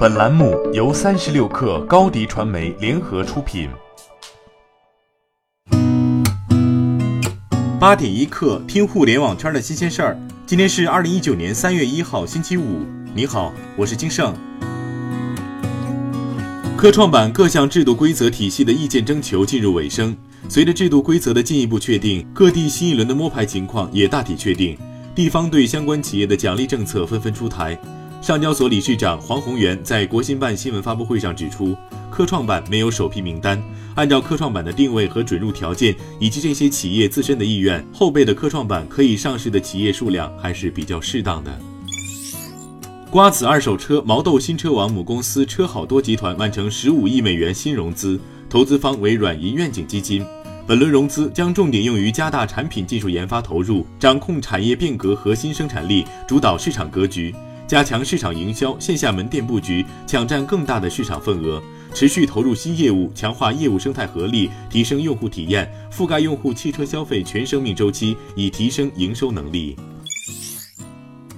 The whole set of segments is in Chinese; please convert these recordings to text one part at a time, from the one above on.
本栏目由三十六氪高低传媒联合出品。八点一刻，听互联网圈的新鲜事儿。今天是二零一九年三月一号，星期五。你好，我是金盛。科创板各项制度规则体系的意见征求进入尾声，随着制度规则的进一步确定，各地新一轮的摸排情况也大体确定，地方对相关企业的奖励政策纷纷出台。上交所理事长黄宏元在国新办新闻发布会上指出，科创板没有首批名单，按照科创板的定位和准入条件以及这些企业自身的意愿，后备的科创板可以上市的企业数量还是比较适当的。瓜子二手车毛豆新车网母公司车好多集团完成十五亿美元新融资，投资方为软银愿景基金，本轮融资将重点用于加大产品技术研发投入，掌控产业变革核心生产力，主导市场格局。加强市场营销、线下门店布局，抢占更大的市场份额；持续投入新业务，强化业务生态合力，提升用户体验，覆盖用户汽车消费全生命周期，以提升营收能力。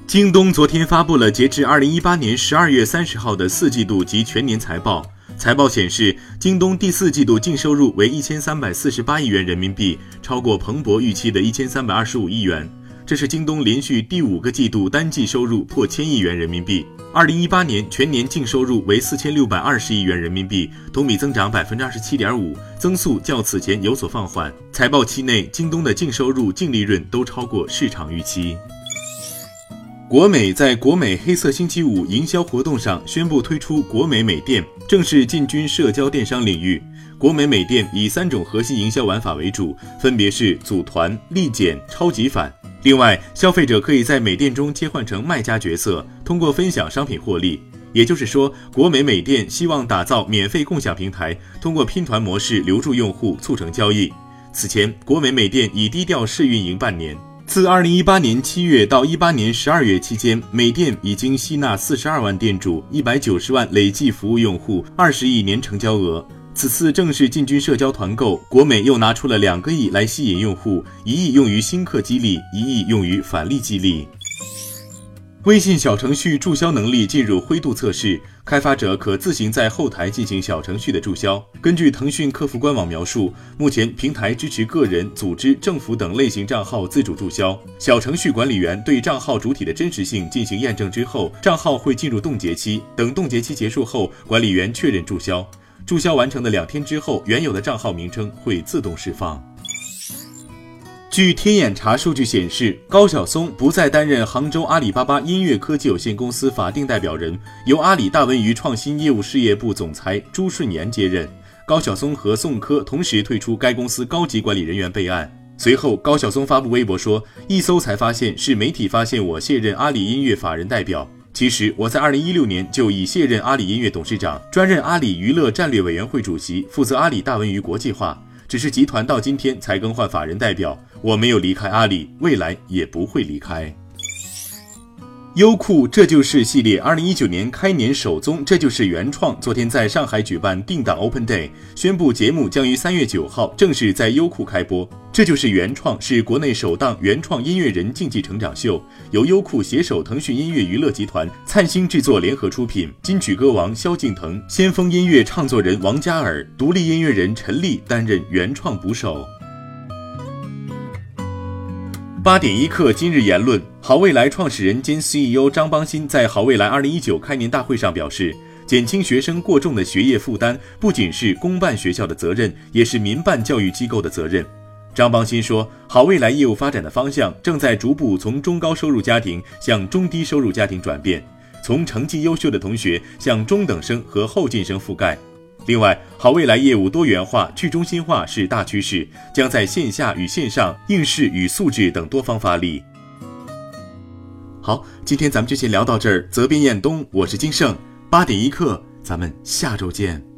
京东昨天发布了截至二零一八年十二月三十号的四季度及全年财报。财报显示，京东第四季度净收入为一千三百四十八亿元人民币，超过彭博预期的一千三百二十五亿元。这是京东连续第五个季度单季收入破千亿元人民币。二零一八年全年净收入为四千六百二十亿元人民币，同比增长百分之二十七点五，增速较此前有所放缓。财报期内，京东的净收入、净利润都超过市场预期。国美在国美黑色星期五营销活动上宣布推出国美美店，正式进军社交电商领域。国美美店以三种核心营销玩法为主，分别是组团、立减、超级返。另外，消费者可以在美店中切换成卖家角色，通过分享商品获利。也就是说，国美美店希望打造免费共享平台，通过拼团模式留住用户，促成交易。此前，国美美店已低调试运营半年。自二零一八年七月到一八年十二月期间，美店已经吸纳四十二万店主，一百九十万累计服务用户，二十亿年成交额。此次正式进军社交团购，国美又拿出了两个亿来吸引用户，一亿用于新客激励，一亿用于返利激励。微信小程序注销能力进入灰度测试，开发者可自行在后台进行小程序的注销。根据腾讯客服官网描述，目前平台支持个人、组织、政府等类型账号自主注销。小程序管理员对账号主体的真实性进行验证之后，账号会进入冻结期。等冻结期结束后，管理员确认注销。注销完成的两天之后，原有的账号名称会自动释放。据天眼查数据显示，高晓松不再担任杭州阿里巴巴音乐科技有限公司法定代表人，由阿里大文娱创新业务事业部总裁朱顺年接任。高晓松和宋柯同时退出该公司高级管理人员备案。随后，高晓松发布微博说：“一搜才发现是媒体发现我卸任阿里音乐法人代表。”其实我在二零一六年就已卸任阿里音乐董事长，专任阿里娱乐战略委员会主席，负责阿里大文娱国际化。只是集团到今天才更换法人代表，我没有离开阿里，未来也不会离开。优酷这就是系列二零一九年开年首宗，这就是原创。昨天在上海举办定档 Open Day，宣布节目将于三月九号正式在优酷开播。这就是原创，是国内首档原创音乐人竞技成长秀，由优酷携手腾讯音乐娱乐集团、灿星制作联合出品。金曲歌王萧敬腾、先锋音乐唱作人王嘉尔、独立音乐人陈粒担任原创捕手。八点一刻，今日言论：好未来创始人兼 CEO 张邦鑫在好未来二零一九开年大会上表示，减轻学生过重的学业负担，不仅是公办学校的责任，也是民办教育机构的责任。张邦鑫说，好未来业务发展的方向正在逐步从中高收入家庭向中低收入家庭转变，从成绩优秀的同学向中等生和后进生覆盖。另外，好未来业务多元化、去中心化是大趋势，将在线下与线上、应试与素质等多方发力。好，今天咱们就先聊到这儿。责编：彦东，我是金盛，八点一刻，咱们下周见。